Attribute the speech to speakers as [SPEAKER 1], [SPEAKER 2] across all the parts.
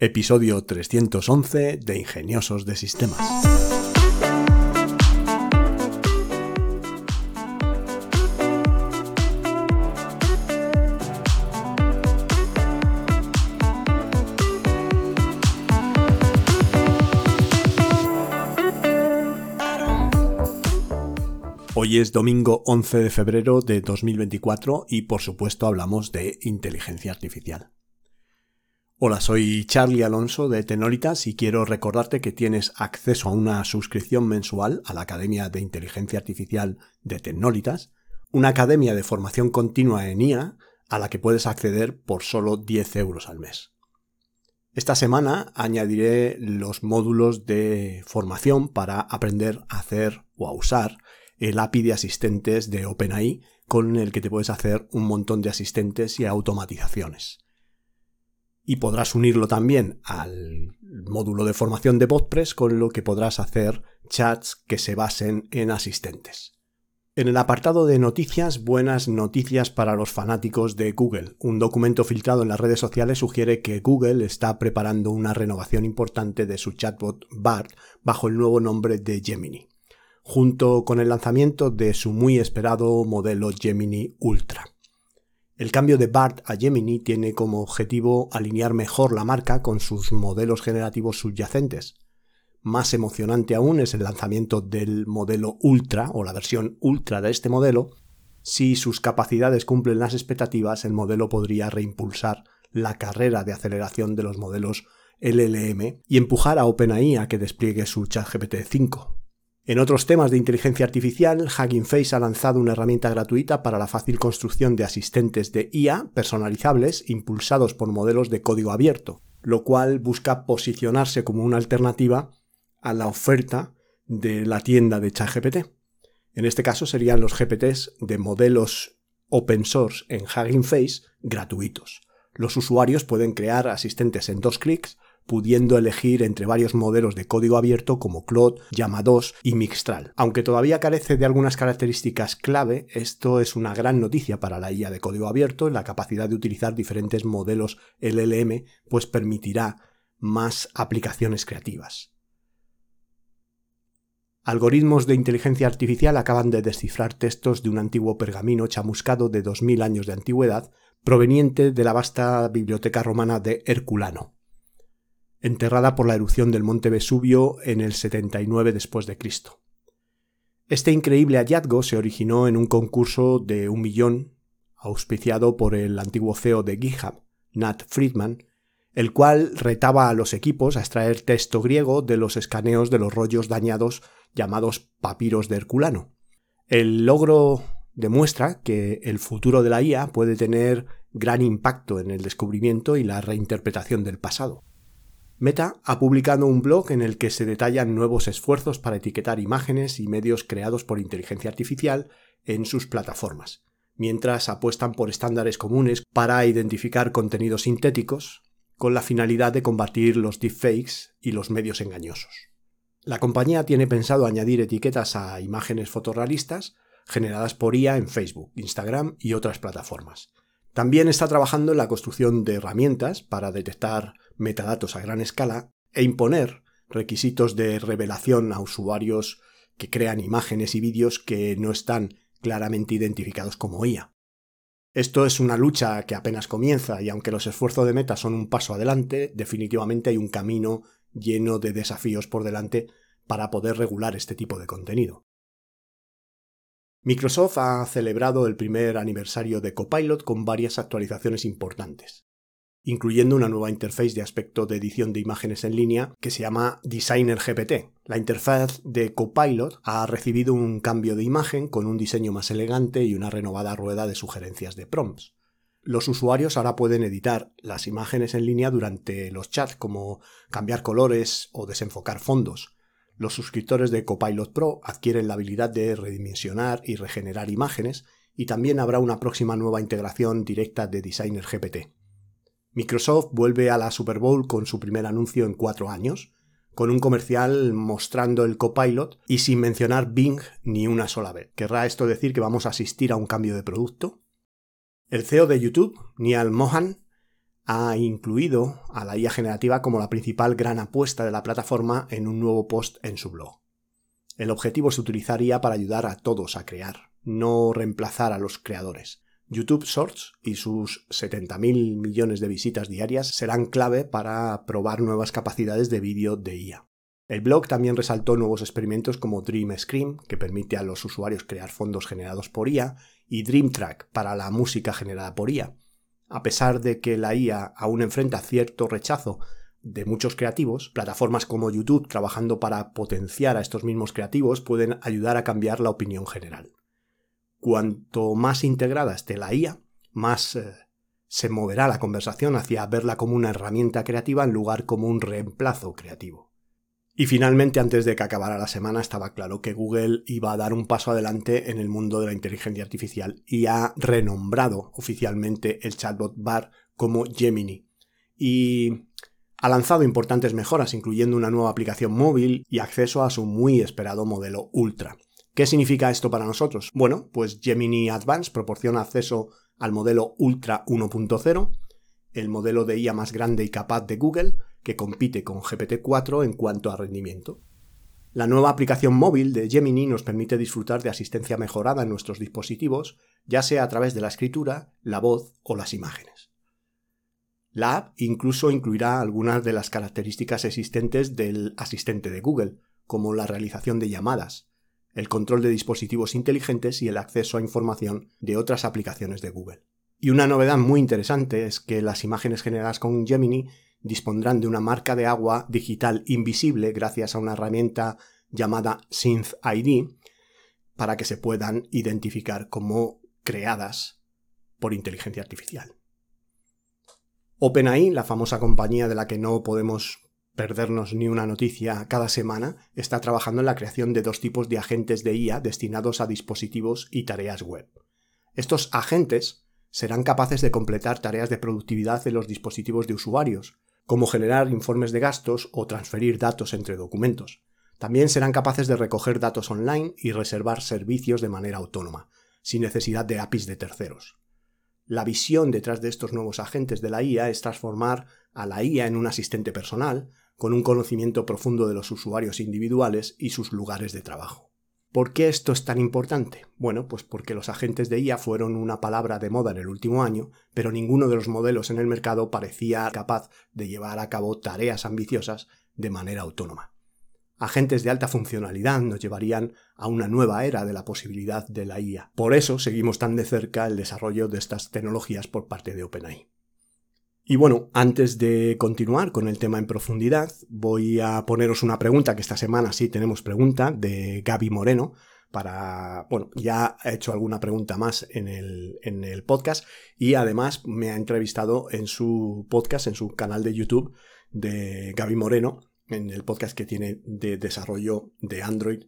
[SPEAKER 1] Episodio 311 de Ingeniosos de Sistemas. Hoy es domingo 11 de febrero de 2024 y por supuesto hablamos de inteligencia artificial. Hola, soy Charlie Alonso de Tenolitas y quiero recordarte que tienes acceso a una suscripción mensual a la Academia de Inteligencia Artificial de Tenolitas, una academia de formación continua en IA a la que puedes acceder por solo 10 euros al mes. Esta semana añadiré los módulos de formación para aprender a hacer o a usar el API de asistentes de OpenAI con el que te puedes hacer un montón de asistentes y automatizaciones y podrás unirlo también al módulo de formación de WordPress con lo que podrás hacer chats que se basen en asistentes. En el apartado de noticias, buenas noticias para los fanáticos de Google. Un documento filtrado en las redes sociales sugiere que Google está preparando una renovación importante de su chatbot BART bajo el nuevo nombre de Gemini, junto con el lanzamiento de su muy esperado modelo Gemini Ultra. El cambio de BART a Gemini tiene como objetivo alinear mejor la marca con sus modelos generativos subyacentes. Más emocionante aún es el lanzamiento del modelo Ultra o la versión Ultra de este modelo. Si sus capacidades cumplen las expectativas, el modelo podría reimpulsar la carrera de aceleración de los modelos LLM y empujar a OpenAI a que despliegue su ChatGPT 5. En otros temas de inteligencia artificial, Hugging Face ha lanzado una herramienta gratuita para la fácil construcción de asistentes de IA personalizables impulsados por modelos de código abierto, lo cual busca posicionarse como una alternativa a la oferta de la tienda de ChatGPT. En este caso serían los GPTs de modelos open source en Hugging Face gratuitos. Los usuarios pueden crear asistentes en dos clics pudiendo elegir entre varios modelos de código abierto como Claude, Llama 2 y Mixtral. Aunque todavía carece de algunas características clave, esto es una gran noticia para la IA de código abierto, la capacidad de utilizar diferentes modelos LLM pues permitirá más aplicaciones creativas. Algoritmos de inteligencia artificial acaban de descifrar textos de un antiguo pergamino chamuscado de 2000 años de antigüedad proveniente de la vasta biblioteca romana de Herculano enterrada por la erupción del monte Vesubio en el 79 después de Cristo. Este increíble hallazgo se originó en un concurso de un millón auspiciado por el antiguo CEO de GitHub, Nat Friedman, el cual retaba a los equipos a extraer texto griego de los escaneos de los rollos dañados llamados papiros de Herculano. El logro demuestra que el futuro de la IA puede tener gran impacto en el descubrimiento y la reinterpretación del pasado. Meta ha publicado un blog en el que se detallan nuevos esfuerzos para etiquetar imágenes y medios creados por inteligencia artificial en sus plataformas, mientras apuestan por estándares comunes para identificar contenidos sintéticos, con la finalidad de combatir los deepfakes y los medios engañosos. La compañía tiene pensado añadir etiquetas a imágenes fotorrealistas generadas por IA en Facebook, Instagram y otras plataformas. También está trabajando en la construcción de herramientas para detectar metadatos a gran escala e imponer requisitos de revelación a usuarios que crean imágenes y vídeos que no están claramente identificados como IA. Esto es una lucha que apenas comienza y aunque los esfuerzos de Meta son un paso adelante, definitivamente hay un camino lleno de desafíos por delante para poder regular este tipo de contenido. Microsoft ha celebrado el primer aniversario de Copilot con varias actualizaciones importantes incluyendo una nueva interfaz de aspecto de edición de imágenes en línea que se llama Designer GPT. La interfaz de Copilot ha recibido un cambio de imagen con un diseño más elegante y una renovada rueda de sugerencias de prompts. Los usuarios ahora pueden editar las imágenes en línea durante los chats, como cambiar colores o desenfocar fondos. Los suscriptores de Copilot Pro adquieren la habilidad de redimensionar y regenerar imágenes, y también habrá una próxima nueva integración directa de Designer GPT. Microsoft vuelve a la Super Bowl con su primer anuncio en cuatro años, con un comercial mostrando el copilot y sin mencionar Bing ni una sola vez. ¿Querrá esto decir que vamos a asistir a un cambio de producto? El CEO de YouTube, Niall Mohan, ha incluido a la IA generativa como la principal gran apuesta de la plataforma en un nuevo post en su blog. El objetivo es utilizar IA para ayudar a todos a crear, no reemplazar a los creadores. YouTube Shorts y sus 70.000 millones de visitas diarias serán clave para probar nuevas capacidades de vídeo de IA. El blog también resaltó nuevos experimentos como Dream Scream, que permite a los usuarios crear fondos generados por IA, y Dream Track para la música generada por IA. A pesar de que la IA aún enfrenta cierto rechazo de muchos creativos, plataformas como YouTube trabajando para potenciar a estos mismos creativos pueden ayudar a cambiar la opinión general. Cuanto más integrada esté la IA, más eh, se moverá la conversación hacia verla como una herramienta creativa en lugar como un reemplazo creativo. Y finalmente, antes de que acabara la semana, estaba claro que Google iba a dar un paso adelante en el mundo de la inteligencia artificial y ha renombrado oficialmente el chatbot bar como Gemini. Y ha lanzado importantes mejoras, incluyendo una nueva aplicación móvil y acceso a su muy esperado modelo Ultra. ¿Qué significa esto para nosotros? Bueno, pues Gemini Advance proporciona acceso al modelo Ultra 1.0, el modelo de IA más grande y capaz de Google, que compite con GPT-4 en cuanto a rendimiento. La nueva aplicación móvil de Gemini nos permite disfrutar de asistencia mejorada en nuestros dispositivos, ya sea a través de la escritura, la voz o las imágenes. La app incluso incluirá algunas de las características existentes del asistente de Google, como la realización de llamadas, el control de dispositivos inteligentes y el acceso a información de otras aplicaciones de Google. Y una novedad muy interesante es que las imágenes generadas con Gemini dispondrán de una marca de agua digital invisible gracias a una herramienta llamada Synth ID para que se puedan identificar como creadas por inteligencia artificial. OpenAI, la famosa compañía de la que no podemos perdernos ni una noticia cada semana, está trabajando en la creación de dos tipos de agentes de IA destinados a dispositivos y tareas web. Estos agentes serán capaces de completar tareas de productividad en los dispositivos de usuarios, como generar informes de gastos o transferir datos entre documentos. También serán capaces de recoger datos online y reservar servicios de manera autónoma, sin necesidad de APIs de terceros. La visión detrás de estos nuevos agentes de la IA es transformar a la IA en un asistente personal, con un conocimiento profundo de los usuarios individuales y sus lugares de trabajo. ¿Por qué esto es tan importante? Bueno, pues porque los agentes de IA fueron una palabra de moda en el último año, pero ninguno de los modelos en el mercado parecía capaz de llevar a cabo tareas ambiciosas de manera autónoma. Agentes de alta funcionalidad nos llevarían a una nueva era de la posibilidad de la IA. Por eso seguimos tan de cerca el desarrollo de estas tecnologías por parte de OpenAI. Y bueno, antes de continuar con el tema en profundidad, voy a poneros una pregunta, que esta semana sí tenemos pregunta, de Gaby Moreno, para, bueno, ya ha hecho alguna pregunta más en el, en el podcast y además me ha entrevistado en su podcast, en su canal de YouTube de Gaby Moreno, en el podcast que tiene de desarrollo de Android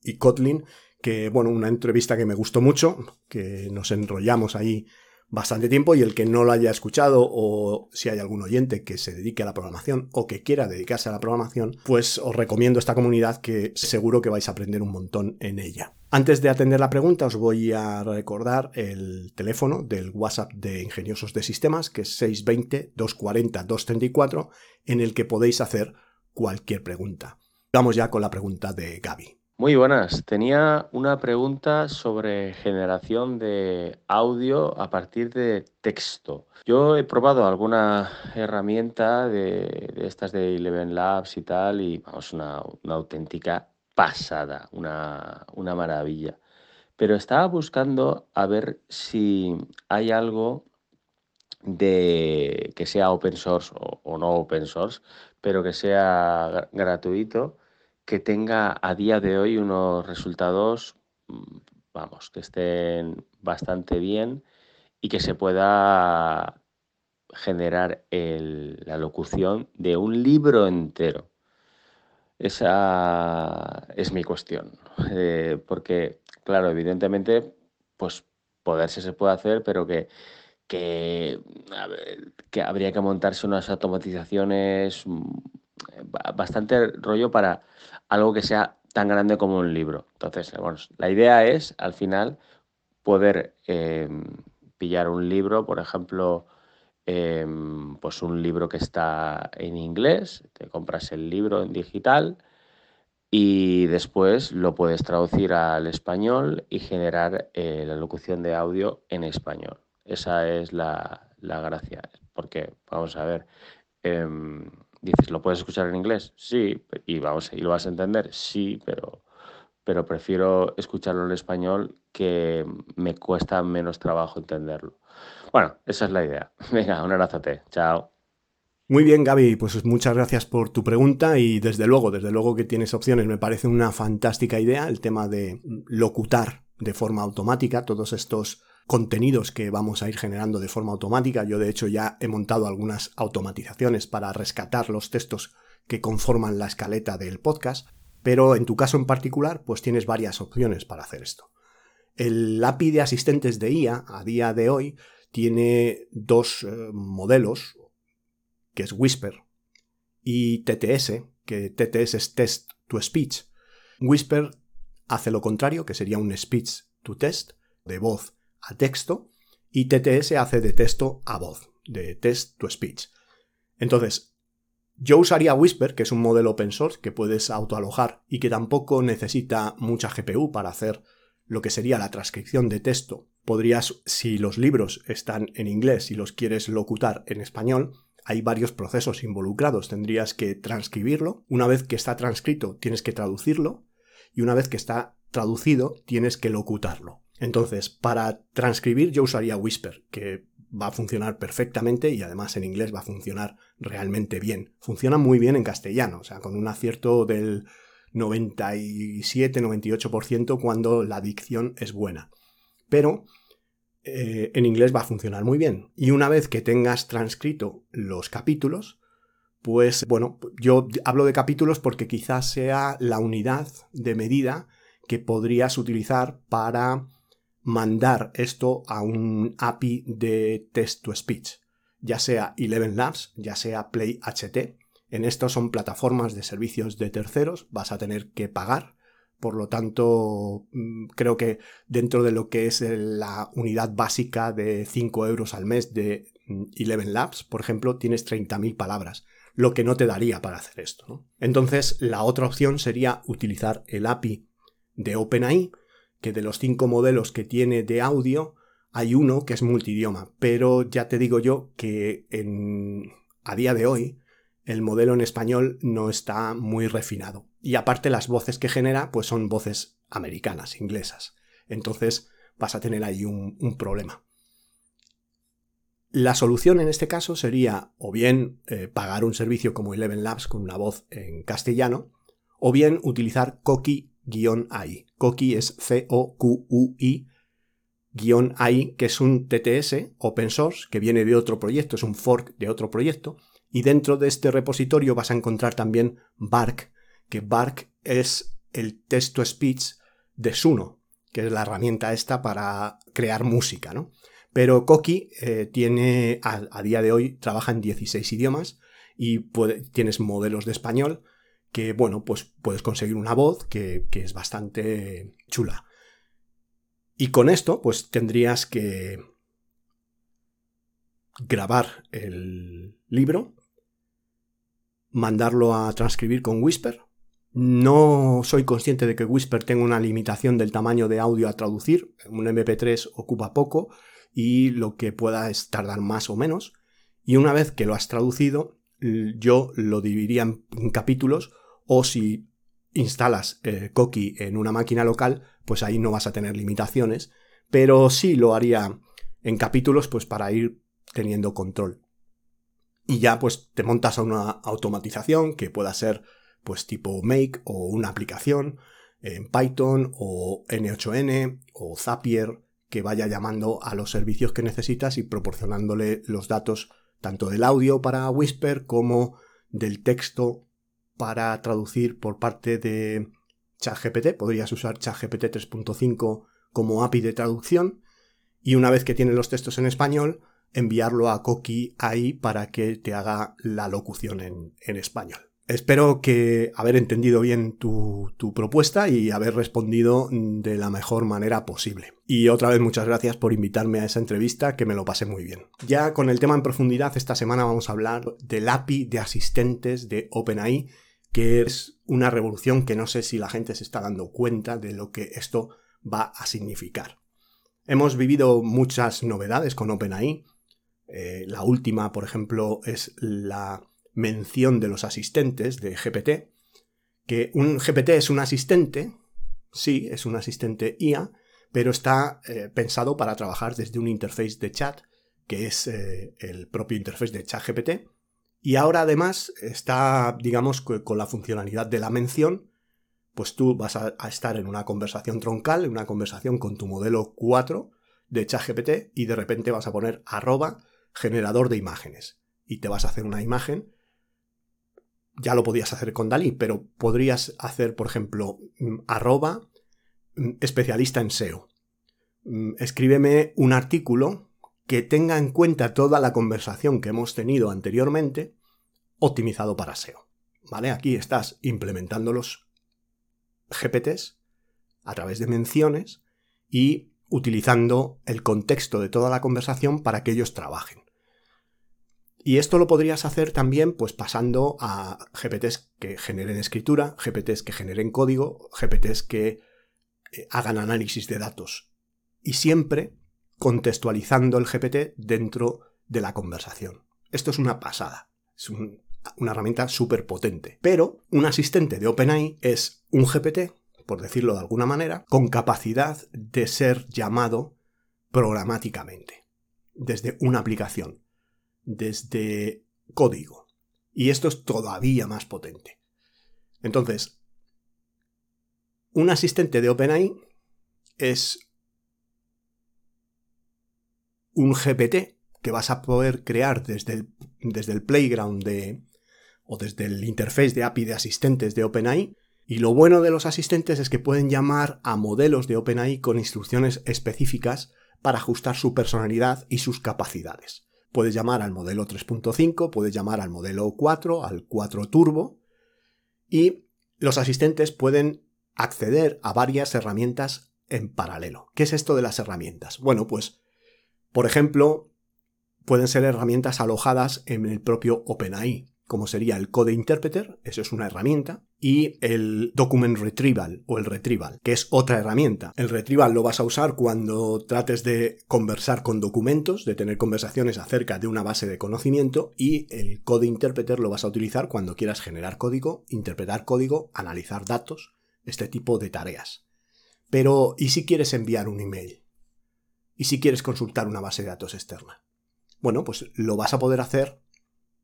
[SPEAKER 1] y Kotlin, que, bueno, una entrevista que me gustó mucho, que nos enrollamos ahí bastante tiempo y el que no lo haya escuchado o si hay algún oyente que se dedique a la programación o que quiera dedicarse a la programación, pues os recomiendo esta comunidad que seguro que vais a aprender un montón en ella. Antes de atender la pregunta os voy a recordar el teléfono del WhatsApp de Ingeniosos de Sistemas que es 620-240-234 en el que podéis hacer cualquier pregunta. Vamos ya con la pregunta de Gaby.
[SPEAKER 2] Muy buenas. Tenía una pregunta sobre generación de audio a partir de texto. Yo he probado alguna herramienta de, estas de Eleven Labs y tal, y vamos, una, auténtica pasada, una, maravilla. Pero estaba buscando a ver si hay algo de que sea open source o no open source, pero que sea gratuito que tenga a día de hoy unos resultados, mm, vamos, que estén bastante bien y que se pueda generar la locución de un libro entero. Esa es mi cuestión. Eh, porque, claro, evidentemente, pues poderse se puede hacer, pero que, que, habría que montarse unas automatizaciones mm, bastante rollo para algo que sea tan grande como un libro. Entonces, la idea es, al final, poder em, pillar un libro, por ejemplo, em, pues un libro que está en inglés, te compras el libro en digital y después lo puedes traducir al español y generar eh, la locución de audio en español. Esa es la, gracia, porque vamos a ver, em, dices, ¿lo puedes escuchar en inglés? Sí, y, vamos, y lo vas a entender, sí, pero, pero prefiero escucharlo en español que me cuesta menos trabajo entenderlo. Bueno, esa es la idea. Venga, un abrazote. Chao.
[SPEAKER 1] Muy bien, Gaby, pues muchas gracias por tu pregunta y desde luego, desde luego que tienes opciones. Me parece una fantástica idea el tema de locutar de forma automática todos estos contenidos que vamos a ir generando de forma automática. Yo de hecho ya he montado algunas automatizaciones para rescatar los textos que conforman la escaleta del podcast, pero en tu caso en particular pues tienes varias opciones para hacer esto. El API de asistentes de IA a día de hoy tiene dos eh, modelos que es Whisper, y TTS, que TTS es Test to Speech. Whisper hace lo contrario, que sería un speech to test, de voz a texto, y TTS hace de texto a voz, de test to speech. Entonces, yo usaría Whisper, que es un modelo open source que puedes autoalojar y que tampoco necesita mucha GPU para hacer lo que sería la transcripción de texto. Podrías, si los libros están en inglés y los quieres locutar en español, hay varios procesos involucrados. Tendrías que transcribirlo. Una vez que está transcrito, tienes que traducirlo. Y una vez que está traducido, tienes que locutarlo. Entonces, para transcribir yo usaría Whisper, que va a funcionar perfectamente y además en inglés va a funcionar realmente bien. Funciona muy bien en castellano, o sea, con un acierto del 97-98% cuando la dicción es buena. Pero eh, en inglés va a funcionar muy bien. Y una vez que tengas transcrito los capítulos, pues bueno, yo hablo de capítulos porque quizás sea la unidad de medida que podrías utilizar para mandar esto a un API de text to speech, ya sea Eleven Labs, ya sea Play HT. En estos son plataformas de servicios de terceros, vas a tener que pagar por lo tanto, mm, creo que dentro de lo que es la unidad básica de 5 euros al mes de mm, Eleven Labs, por ejemplo, tienes 30.000 palabras, lo que no te daría para hacer esto. Entonces, la otra opción sería utilizar el API de OpenAI, que de los cinco modelos que tiene de audio, hay uno que es multidioma, pero ya te digo yo que a día de hoy el modelo en español no está muy refinado. Y aparte las voces que genera pues son voces americanas, inglesas. Entonces vas a tener ahí un, problema. La solución en este caso sería o bien eh, pagar un servicio como Eleven Labs con una voz en castellano, o bien utilizar Koki-AI. Koki es C-O-Q-U-I AI, que es un TTS open source que viene de otro proyecto, es un fork de otro proyecto, y dentro de este repositorio vas a encontrar también Bark, que Bark es el texto speech de Suno, que es la herramienta esta para crear música, ¿no? Pero Koki eh, tiene, a, día de hoy, trabaja en 16 idiomas y tienes modelos de español que, bueno, pues puedes conseguir una voz que, que es bastante chula. Y con esto, pues tendrías que grabar el libro, mandarlo a transcribir con Whisper. No soy consciente de que Whisper tenga una limitación del tamaño de audio a traducir. Un MP3 ocupa poco y lo que pueda es tardar más o menos. Y una vez que lo has traducido, yo lo dividiría en capítulos o si instalas eh, Koki en una máquina local, pues ahí no vas a tener limitaciones, pero sí lo haría en capítulos pues para ir teniendo control. Y ya pues te montas a una automatización que pueda ser pues tipo Make o una aplicación en Python o N8N o Zapier que vaya llamando a los servicios que necesitas y proporcionándole los datos tanto del audio para Whisper como del texto para traducir por parte de ChatGPT. Podrías usar ChatGPT 3.5 como API de traducción y una vez que tienes los textos en español, enviarlo a Koki ahí para que te haga la locución en, español. Espero que haber entendido bien tu, tu, propuesta y haber respondido de la mejor manera posible. Y otra vez muchas gracias por invitarme a esa entrevista que me lo pasé muy bien. Ya con el tema en profundidad, esta semana vamos a hablar del API de asistentes de OpenAI, que es una revolución que no sé si la gente se está dando cuenta de lo que esto va a significar. Hemos vivido muchas novedades con OpenAI. Eh, la última, por ejemplo, es la mención de los asistentes de GPT, que un GPT es un asistente, sí, es un asistente IA, pero está eh, pensado para trabajar desde un interface de chat, que es eh, el propio interface de chat GPT, y ahora además está, digamos, con la funcionalidad de la mención, pues tú vas a, estar en una conversación troncal, en una conversación con tu modelo 4 de ChatGPT y de repente vas a poner arroba generador de imágenes y te vas a hacer una imagen ya lo podías hacer con Dalí, pero podrías hacer, por ejemplo, mm, arroba mm, especialista en SEO. Mm, escríbeme un artículo que tenga en cuenta toda la conversación que hemos tenido anteriormente, optimizado para SEO. ¿Vale? Aquí estás implementando los GPTs a través de menciones y utilizando el contexto de toda la conversación para que ellos trabajen. Y esto lo podrías hacer también pues pasando a GPTs que generen escritura, GPTs que generen código, GPTs que eh, hagan análisis de datos. Y siempre contextualizando el GPT dentro de la conversación. Esto es una pasada. Es una herramienta súper potente. Pero un asistente de OpenAI es un GPT, por decirlo de alguna manera, con capacidad de ser llamado programáticamente desde una aplicación desde código. Y esto es todavía más potente. Entonces, un asistente de OpenAI es un GPT que vas a poder crear desde el, desde el playground de, o desde el interface de API de asistentes de OpenAI. Y lo bueno de los asistentes es que pueden llamar a modelos de OpenAI con instrucciones específicas para ajustar su personalidad y sus capacidades. Puedes llamar al modelo 3.5, puedes llamar al modelo 4, al 4 Turbo, y los asistentes pueden acceder a varias herramientas en paralelo. ¿Qué es esto de las herramientas? Bueno, pues, por ejemplo, pueden ser herramientas alojadas en el propio OpenAI como sería el Code Interpreter, eso es una herramienta, y el Document Retrieval o el Retrieval, que es otra herramienta. El Retrieval lo vas a usar cuando trates de conversar con documentos, de tener conversaciones acerca de una base de conocimiento, y el Code Interpreter lo vas a utilizar cuando quieras generar código, interpretar código, analizar datos, este tipo de tareas. Pero, ¿y si quieres enviar un email? ¿Y si quieres consultar una base de datos externa? Bueno, pues lo vas a poder hacer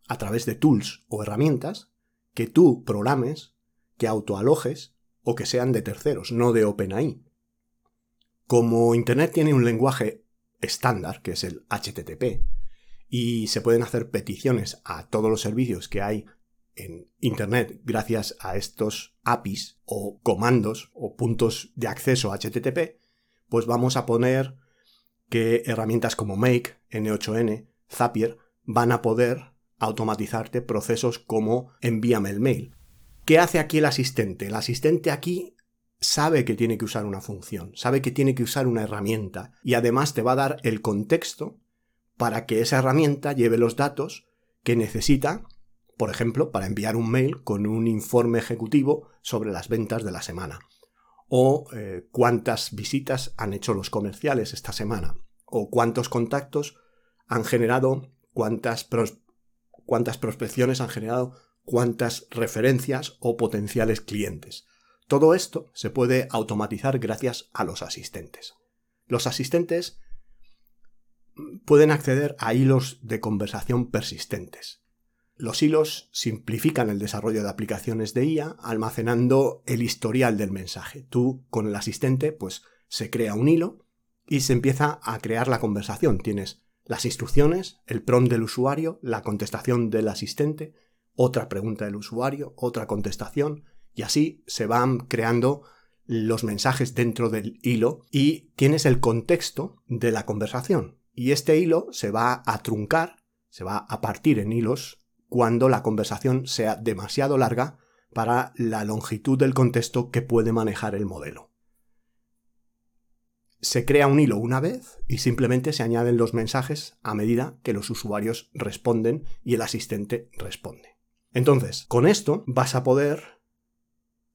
[SPEAKER 1] a través de tools o herramientas que tú programes, que autoalojes o que sean de terceros, no de OpenAI. Como Internet tiene un lenguaje estándar, que es el HTTP, y se pueden hacer peticiones a todos los servicios que hay en Internet gracias a estos APIs o comandos o puntos de acceso a HTTP, pues vamos a poner que herramientas como Make, N8N, Zapier van a poder automatizarte procesos como envíame el mail. ¿Qué hace aquí el asistente? El asistente aquí sabe que tiene que usar una función, sabe que tiene que usar una herramienta y además te va a dar el contexto para que esa herramienta lleve los datos que necesita, por ejemplo, para enviar un mail con un informe ejecutivo sobre las ventas de la semana, o eh, cuántas visitas han hecho los comerciales esta semana, o cuántos contactos han generado, cuántas cuántas prospecciones han generado, cuántas referencias o potenciales clientes. Todo esto se puede automatizar gracias a los asistentes. Los asistentes pueden acceder a hilos de conversación persistentes. Los hilos simplifican el desarrollo de aplicaciones de IA almacenando el historial del mensaje. Tú con el asistente pues se crea un hilo y se empieza a crear la conversación. Tienes las instrucciones, el prompt del usuario, la contestación del asistente, otra pregunta del usuario, otra contestación, y así se van creando los mensajes dentro del hilo y tienes el contexto de la conversación. Y este hilo se va a truncar, se va a partir en hilos cuando la conversación sea demasiado larga para la longitud del contexto que puede manejar el modelo. Se crea un hilo una vez y simplemente se añaden los mensajes a medida que los usuarios responden y el asistente responde. Entonces, con esto vas a poder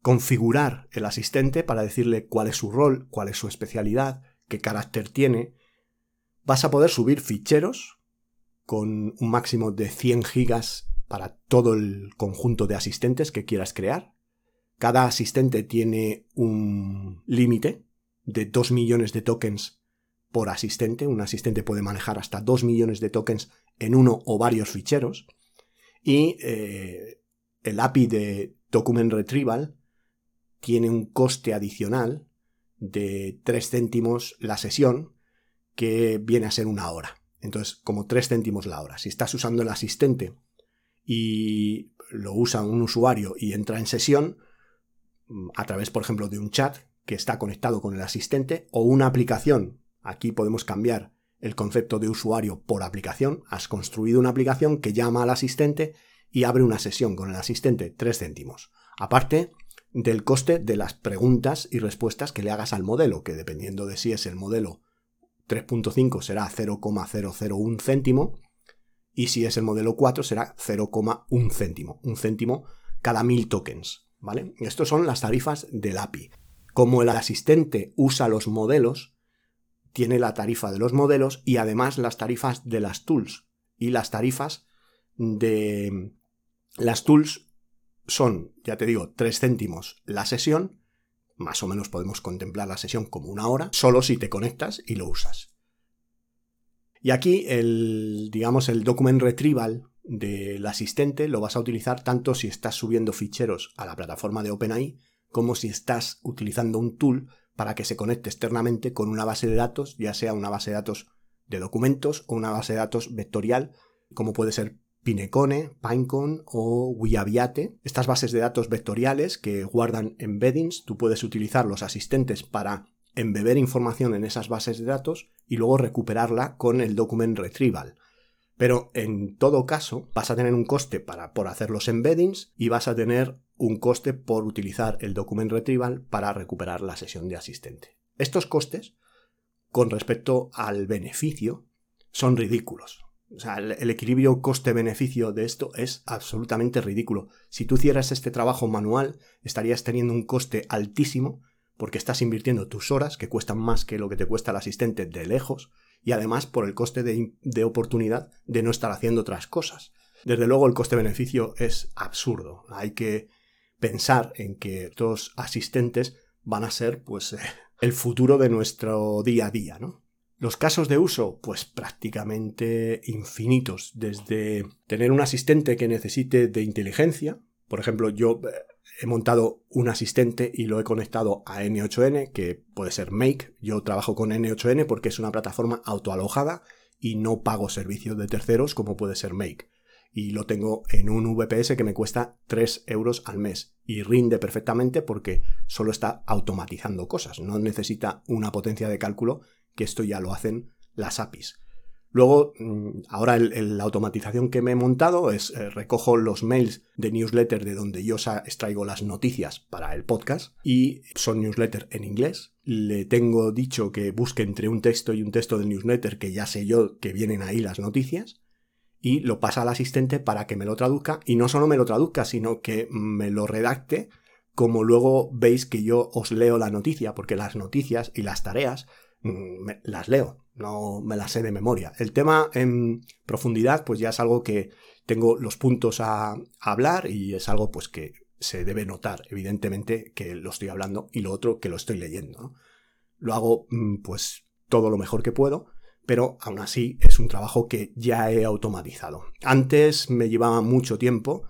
[SPEAKER 1] configurar el asistente para decirle cuál es su rol, cuál es su especialidad, qué carácter tiene. Vas a poder subir ficheros con un máximo de 100 gigas para todo el conjunto de asistentes que quieras crear. Cada asistente tiene un límite de 2 millones de tokens por asistente. Un asistente puede manejar hasta 2 millones de tokens en uno o varios ficheros. Y eh, el API de Document Retrieval tiene un coste adicional de 3 céntimos la sesión, que viene a ser una hora. Entonces, como 3 céntimos la hora. Si estás usando el asistente y lo usa un usuario y entra en sesión, mm, a través, por ejemplo, de un chat que está conectado con el asistente o una aplicación, aquí podemos cambiar el concepto de usuario por aplicación, has construido una aplicación que llama al asistente y abre una sesión con el asistente 3 céntimos. Aparte del coste de las preguntas y respuestas que le hagas al modelo, que dependiendo de si es el modelo 3.5 será 0,001 céntimo y si es el modelo 4 será 0,1 céntimo, un céntimo cada mil tokens, ¿vale? Estas son las tarifas del API. Como el asistente usa los modelos, tiene la tarifa de los modelos y además las tarifas de las tools. Y las tarifas de las tools son, ya te digo, 3 céntimos la sesión más o menos podemos contemplar la sesión como una hora, solo si te conectas y lo usas. Y aquí el, digamos, el document retrieval del asistente lo vas a utilizar tanto si estás subiendo ficheros a la plataforma de OpenAI como si estás utilizando un tool para que se conecte externamente con una base de datos, ya sea una base de datos de documentos o una base de datos vectorial, como puede ser Pinecone, Pinecone o Wiaviate. Estas bases de datos vectoriales que guardan embeddings, tú puedes utilizar los asistentes para embeber información en esas bases de datos y luego recuperarla con el document retrieval. Pero en todo caso vas a tener un coste para, por hacer los embeddings y vas a tener un coste por utilizar el document retrieval para recuperar la sesión de asistente. Estos costes, con respecto al beneficio, son ridículos. O sea, el, equilibrio coste-beneficio de esto es absolutamente ridículo. Si tú hicieras este trabajo manual, estarías teniendo un coste altísimo porque estás invirtiendo tus horas, que cuestan más que lo que te cuesta el asistente de lejos, y además por el coste de, de oportunidad de no estar haciendo otras cosas. Desde luego el coste-beneficio es absurdo. Hay que pensar en que estos asistentes van a ser pues el futuro de nuestro día a día, ¿no? Los casos de uso, pues prácticamente infinitos, desde tener un asistente que necesite de inteligencia, por ejemplo, yo eh, he montado un asistente y lo he conectado a N8N, que puede ser Make, yo trabajo con N8N porque es una plataforma autoalojada y no pago servicios de terceros como puede ser Make. Y lo tengo en un VPS que me cuesta 3 euros al mes y rinde perfectamente porque solo está automatizando cosas, no necesita una potencia de cálculo que esto ya lo hacen las APIs. Luego, mm, ahora la automatización que me he montado es eh, recojo los mails de newsletter de donde yo extraigo las noticias para el podcast y son newsletter en inglés. Le tengo dicho que busque entre un texto y un texto de newsletter que ya sé yo que vienen ahí las noticias y lo pasa al asistente para que me lo traduzca y no solo me lo traduzca, sino que me lo redacte como luego veis que yo os leo la noticia, porque las noticias y las tareas Mm, las leo, no me las sé de memoria. El tema en profundidad, pues ya es algo que tengo los puntos a, hablar y es algo pues que se debe notar, evidentemente, que lo estoy hablando y lo otro que lo estoy leyendo. Lo hago mm, pues todo lo mejor que puedo, pero aún así es un trabajo que ya he automatizado. Antes me llevaba mucho tiempo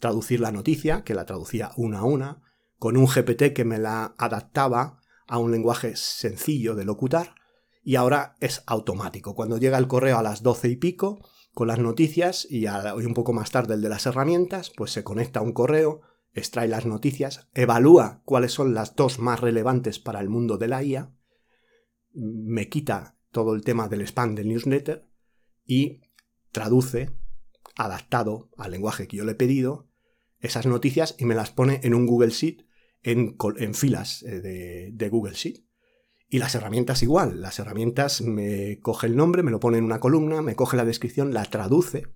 [SPEAKER 1] traducir la noticia, que la traducía una a una, con un GPT que me la adaptaba a un lenguaje sencillo de locutar y ahora es automático. Cuando llega el correo a las doce y pico con las noticias y, un poco más tarde el de las herramientas, pues se conecta a un correo, extrae las noticias, evalúa cuáles son las dos más relevantes para el mundo de la IA, me quita todo el tema del spam del newsletter y traduce adaptado al lenguaje que yo le he pedido esas noticias y me las pone en un Google Sheet, en, filas eh, de, de Google Sheet. Y las herramientas igual, las herramientas me coge el nombre, me lo pone en una columna, me coge la descripción, la traduce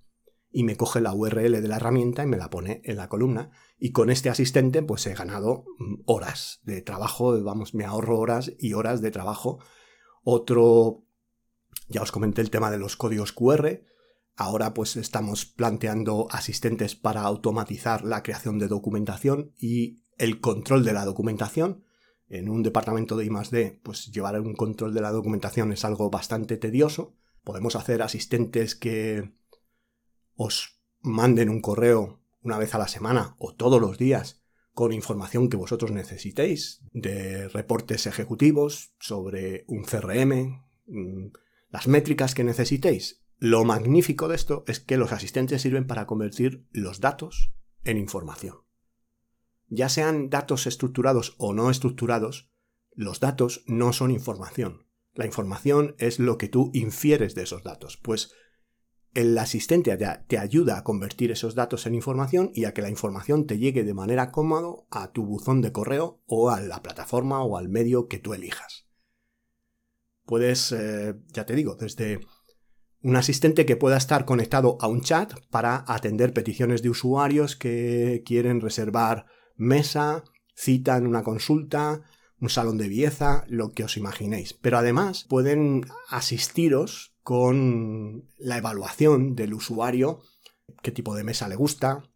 [SPEAKER 1] y me coge la URL de la herramienta y me la pone en la columna. Y con este asistente pues he ganado mm, horas de trabajo, vamos, me ahorro horas y horas de trabajo. Otro, ya os comenté el tema de los códigos QR. Ahora pues estamos planteando asistentes para automatizar la creación de documentación y el control de la documentación. En un departamento de I+D, pues llevar un control de la documentación es algo bastante tedioso. Podemos hacer asistentes que os manden un correo una vez a la semana o todos los días con información que vosotros necesitéis, de reportes ejecutivos sobre un CRM, mm, las métricas que necesitéis. Lo magnífico de esto es que los asistentes sirven para convertir los datos en información. Ya sean datos estructurados o no estructurados, los datos no son información. La información es lo que tú infieres de esos datos. Pues el asistente te ayuda a convertir esos datos en información y a que la información te llegue de manera cómoda a tu buzón de correo o a la plataforma o al medio que tú elijas. Puedes, eh, ya te digo, desde un asistente que pueda estar conectado a un chat para atender peticiones de usuarios que quieren reservar mesa, cita en una consulta, un salón de belleza, lo que os imaginéis. Pero además pueden asistiros con la evaluación del usuario, qué tipo de mesa le gusta,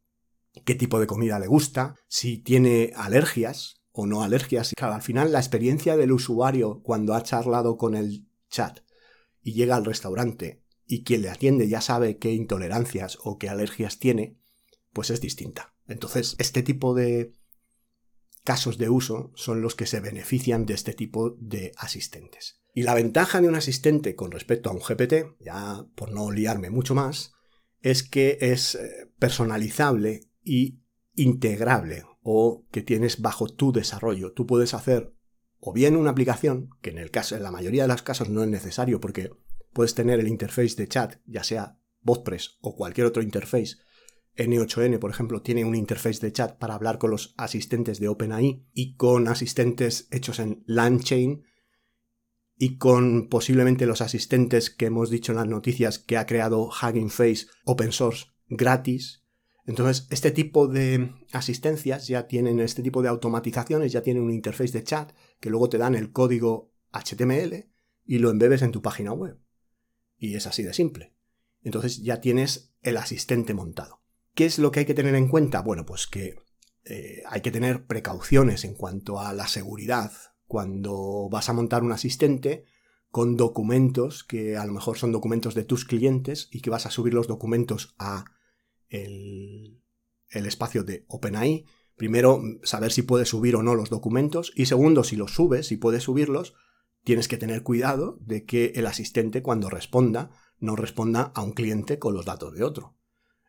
[SPEAKER 1] qué tipo de comida le gusta, si tiene alergias o no alergias. Al final la experiencia del usuario cuando ha charlado con el chat y llega al restaurante y quien le atiende ya sabe qué intolerancias o qué alergias tiene, pues es distinta. Entonces, este tipo de casos de uso son los que se benefician de este tipo de asistentes. Y la ventaja de un asistente con respecto a un GPT, ya por no liarme mucho más, es que es eh, personalizable y integrable o que tienes bajo tu desarrollo. Tú puedes hacer o bien una aplicación, que en el caso, en la mayoría de los casos no es necesario porque puedes tener el interface de chat, ya sea WordPress o cualquier otro interface. N8N, por ejemplo, tiene un interface de chat para hablar con los asistentes de OpenAI y con asistentes hechos en LangChain y con posiblemente los asistentes que hemos dicho en las noticias que ha creado Hugging Face open source gratis. Entonces, este tipo de asistencias ya tienen, este tipo de automatizaciones ya tienen un interface de chat que luego te dan el código HTML y lo embebes en tu página web. Y es así de simple. Entonces ya tienes el asistente montado. ¿Qué es lo que hay que tener en cuenta? Bueno, pues que eh, hay que tener precauciones en cuanto a la seguridad cuando vas a montar un asistente con documentos que a lo mejor son documentos de tus clientes y que vas a subir los documentos a el, espacio de OpenAI. Primero, saber si puedes subir o no los documentos y segundo, si los subes, si puedes subirlos, tienes que tener cuidado de que el asistente cuando responda no responda a un cliente con los datos de otro.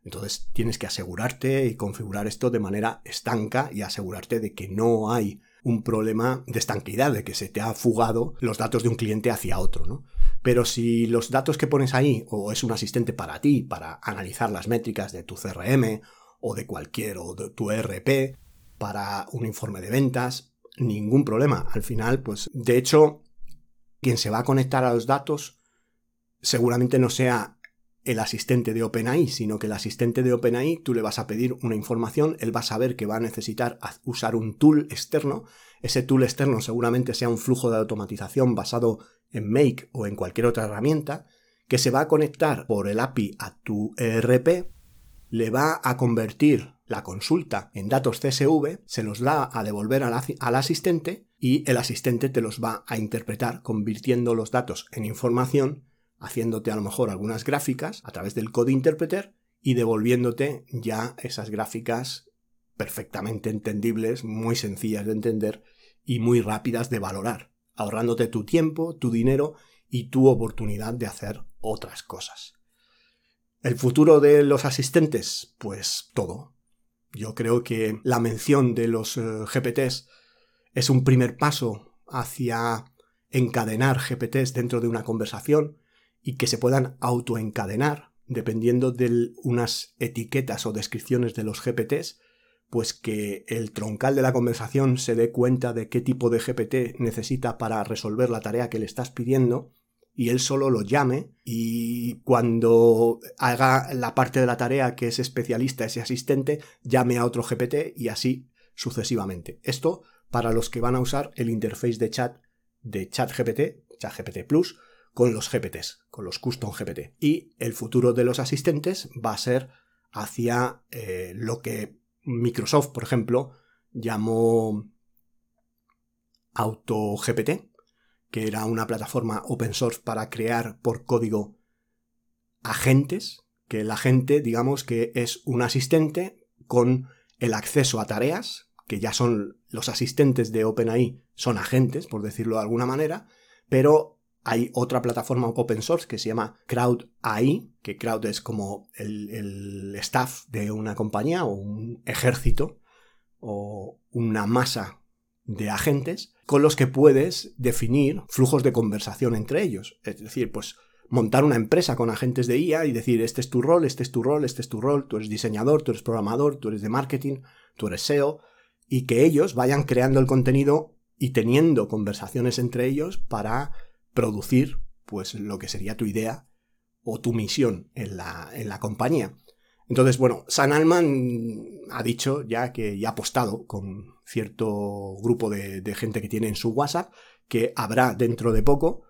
[SPEAKER 1] Entonces tienes que asegurarte y configurar esto de manera estanca y asegurarte de que no hay un problema de estanquidad, de que se te ha fugado los datos de un cliente hacia otro, ¿no? Pero si los datos que pones ahí, o es un asistente para ti, para analizar las métricas de tu CRM, o de cualquier, o de tu ERP, para un informe de ventas, ningún problema. Al final, pues, de hecho, quien se va a conectar a los datos seguramente no sea el asistente de OpenAI, sino que el asistente de OpenAI tú le vas a pedir una información, él va a saber que va a necesitar usar un tool externo, ese tool externo seguramente sea un flujo de automatización basado en Make o en cualquier otra herramienta, que se va a conectar por el API a tu ERP, le va a convertir la consulta en datos CSV, se los va a devolver al, al asistente y el asistente te los va a interpretar convirtiendo los datos en información haciéndote a lo mejor algunas gráficas a través del code interpreter y devolviéndote ya esas gráficas perfectamente entendibles, muy sencillas de entender y muy rápidas de valorar, ahorrándote tu tiempo, tu dinero y tu oportunidad de hacer otras cosas. ¿El futuro de los asistentes? Pues todo. Yo creo que la mención de los eh, GPTs es un primer paso hacia encadenar GPTs dentro de una conversación y que se puedan autoencadenar dependiendo de unas etiquetas o descripciones de los GPTs, pues que el troncal de la conversación se dé cuenta de qué tipo de GPT necesita para resolver la tarea que le estás pidiendo y él solo lo llame y cuando haga la parte de la tarea que es especialista ese asistente, llame a otro GPT y así sucesivamente. Esto para los que van a usar el interface de chat de ChatGPT, ChatGPT Plus, con los GPTs, con los custom GPT. Y el futuro de los asistentes va a ser hacia eh, lo que Microsoft, por ejemplo, llamó AutoGPT, que era una plataforma open source para crear por código agentes, que la gente, digamos que es un asistente con el acceso a tareas, que ya son los asistentes de OpenAI, son agentes, por decirlo de alguna manera, pero hay otra plataforma open source que se llama CrowdAI, que Crowd es como el, el staff de una compañía o un ejército o una masa de agentes con los que puedes definir flujos de conversación entre ellos. Es decir, pues montar una empresa con agentes de IA y decir, este es tu rol, este es tu rol, este es tu rol, tú eres diseñador, tú eres programador, tú eres de marketing, tú eres SEO, y que ellos vayan creando el contenido y teniendo conversaciones entre ellos para producir pues lo que sería tu idea o tu misión en la, en la compañía. Entonces, bueno, San Alman ha dicho ya que ya ha apostado con cierto grupo de, gente que tiene en su WhatsApp que habrá dentro de poco,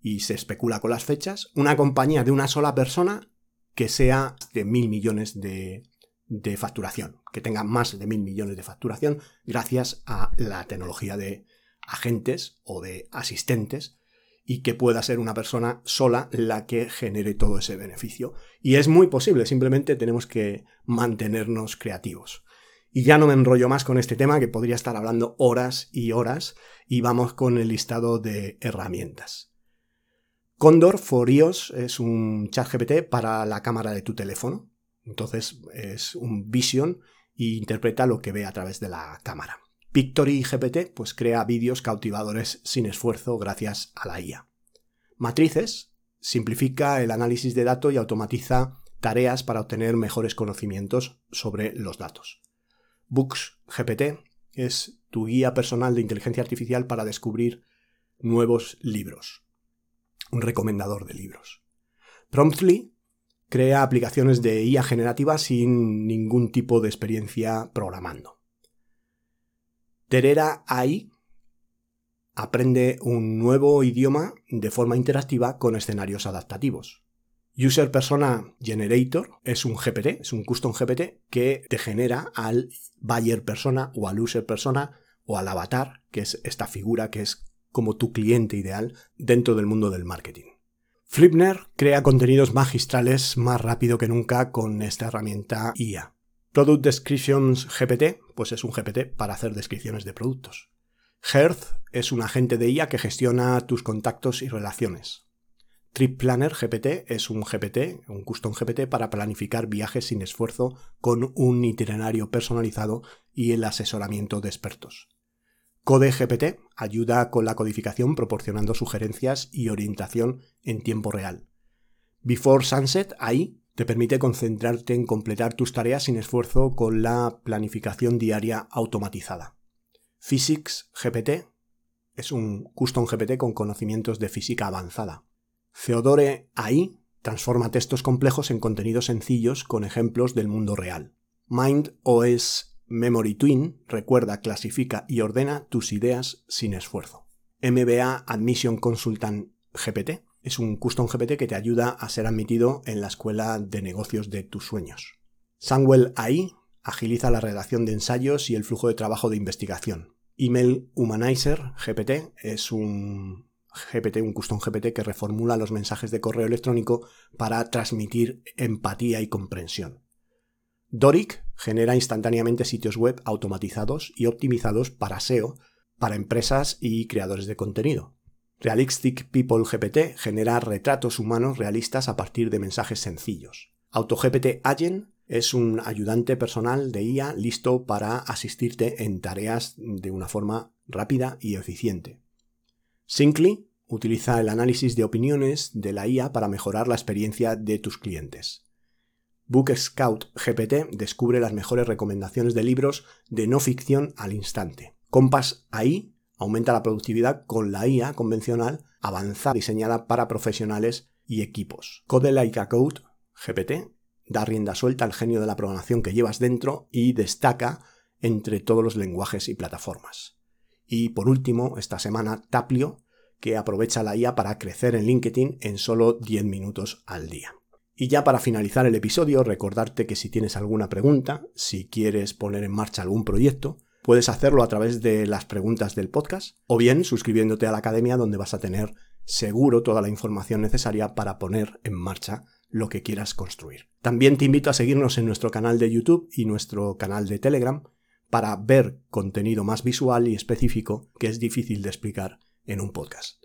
[SPEAKER 1] y se especula con las fechas, una compañía de una sola persona que sea de mil millones de, de facturación, que tenga más de mil millones de facturación gracias a la tecnología de agentes o de asistentes y que pueda ser una persona sola la que genere todo ese beneficio. Y es muy posible, simplemente tenemos que mantenernos creativos. Y ya no me enrollo más con este tema, que podría estar hablando horas y horas, y vamos con el listado de herramientas. Condor for iOS es un chat GPT para la cámara de tu teléfono. Entonces es un vision e interpreta lo que ve a través de la cámara. Pictory GPT pues crea vídeos cautivadores sin esfuerzo gracias a la IA. Matrices simplifica el análisis de datos y automatiza tareas para obtener mejores conocimientos sobre los datos. Books GPT es tu guía personal de inteligencia artificial para descubrir nuevos libros. Un recomendador de libros. Promptly crea aplicaciones de IA generativa sin ningún tipo de experiencia programando. Terera AI aprende un nuevo idioma de forma interactiva con escenarios adaptativos. User Persona Generator es un GPT, es un custom GPT que te genera al buyer persona o al user persona o al avatar, que es esta figura que es como tu cliente ideal dentro del mundo del marketing. Flipner crea contenidos magistrales más rápido que nunca con esta herramienta IA. Product Descriptions GPT, pues es un GPT para hacer descripciones de productos. Hearth es un agente de IA que gestiona tus contactos y relaciones. Trip Planner GPT es un GPT, un custom GPT para planificar viajes sin esfuerzo con un itinerario personalizado y el asesoramiento de expertos. Code GPT ayuda con la codificación proporcionando sugerencias y orientación en tiempo real. Before Sunset AI te permite concentrarte en completar tus tareas sin esfuerzo con la planificación diaria automatizada. Physics GPT es un custom GPT con conocimientos de física avanzada. Theodore AI transforma textos complejos en contenidos sencillos con ejemplos del mundo real. Mind OS Memory Twin recuerda, clasifica y ordena tus ideas sin esfuerzo. MBA Admission Consultant GPT es un custom GPT que te ayuda a ser admitido en la escuela de negocios de tus sueños. Sunwell AI agiliza la redacción de ensayos y el flujo de trabajo de investigación. Email Humanizer GPT es un GPT, un custom GPT que reformula los mensajes de correo electrónico para transmitir empatía y comprensión. Doric genera instantáneamente sitios web automatizados y optimizados para SEO, para empresas y creadores de contenido. Realistic People GPT genera retratos humanos realistas a partir de mensajes sencillos. AutoGPT Agent es un ayudante personal de IA listo para asistirte en tareas de una forma rápida y eficiente. Syncly utiliza el análisis de opiniones de la IA para mejorar la experiencia de tus clientes. Book Scout GPT descubre las mejores recomendaciones de libros de no ficción al instante. Compass AI aumenta la productividad con la IA convencional avanzada diseñada para profesionales y equipos. Code Like a Code GPT da rienda suelta al genio de la programación que llevas dentro y destaca entre todos los lenguajes y plataformas. Y por último, esta semana, Taplio, que aprovecha la IA para crecer en LinkedIn en solo 10 minutos al día. Y ya para finalizar el episodio, recordarte que si tienes alguna pregunta, si quieres poner en marcha algún proyecto, puedes hacerlo a través de las preguntas del podcast o bien suscribiéndote a la academia donde vas a tener seguro toda la información necesaria para poner en marcha lo que quieras construir. También te invito a seguirnos en nuestro canal de YouTube y nuestro canal de Telegram para ver contenido más visual y específico que es difícil de explicar en un podcast.